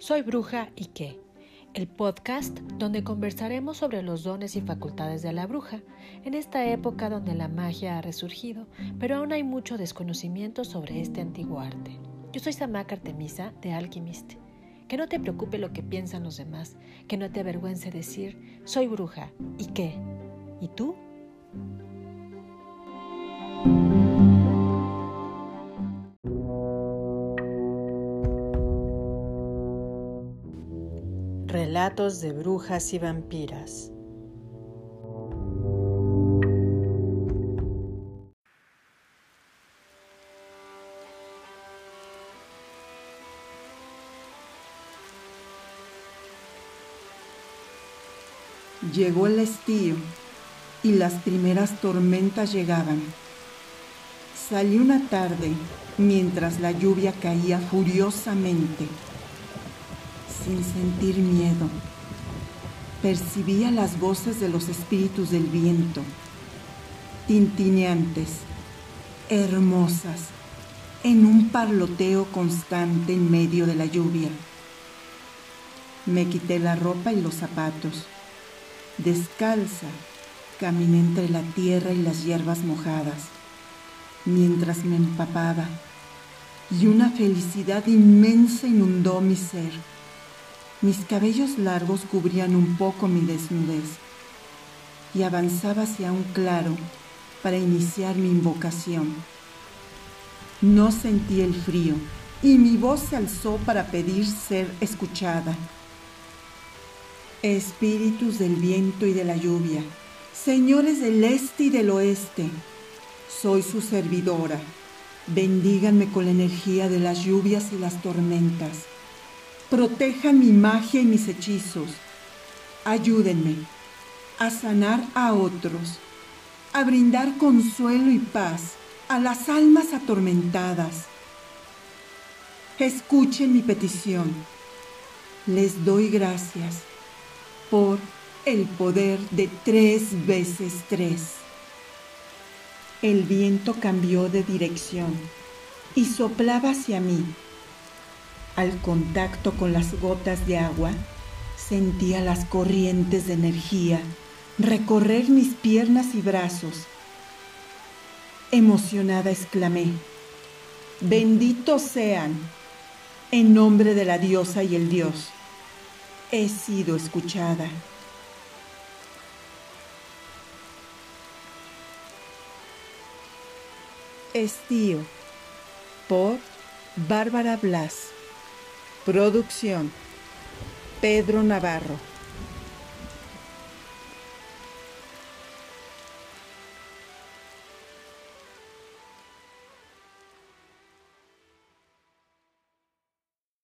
Soy Bruja y qué, el podcast donde conversaremos sobre los dones y facultades de la bruja, en esta época donde la magia ha resurgido, pero aún hay mucho desconocimiento sobre este antiguo arte. Yo soy Samaka Artemisa de Alchemist. Que no te preocupe lo que piensan los demás, que no te avergüence decir, soy bruja y qué. ¿Y tú? Relatos de brujas y vampiras. Llegó el estío y las primeras tormentas llegaban. Salí una tarde mientras la lluvia caía furiosamente sin sentir miedo. Percibía las voces de los espíritus del viento, tintineantes, hermosas, en un parloteo constante en medio de la lluvia. Me quité la ropa y los zapatos. Descalza, caminé entre la tierra y las hierbas mojadas, mientras me empapaba, y una felicidad inmensa inundó mi ser. Mis cabellos largos cubrían un poco mi desnudez y avanzaba hacia un claro para iniciar mi invocación. No sentí el frío y mi voz se alzó para pedir ser escuchada. Espíritus del viento y de la lluvia, señores del este y del oeste, soy su servidora. Bendíganme con la energía de las lluvias y las tormentas protejan mi magia y mis hechizos. Ayúdenme a sanar a otros, a brindar consuelo y paz a las almas atormentadas. Escuchen mi petición. Les doy gracias por el poder de tres veces tres. El viento cambió de dirección y soplaba hacia mí al contacto con las gotas de agua, sentía las corrientes de energía recorrer mis piernas y brazos. Emocionada exclamé, benditos sean, en nombre de la diosa y el dios, he sido escuchada. Estío por Bárbara Blas Producción. Pedro Navarro.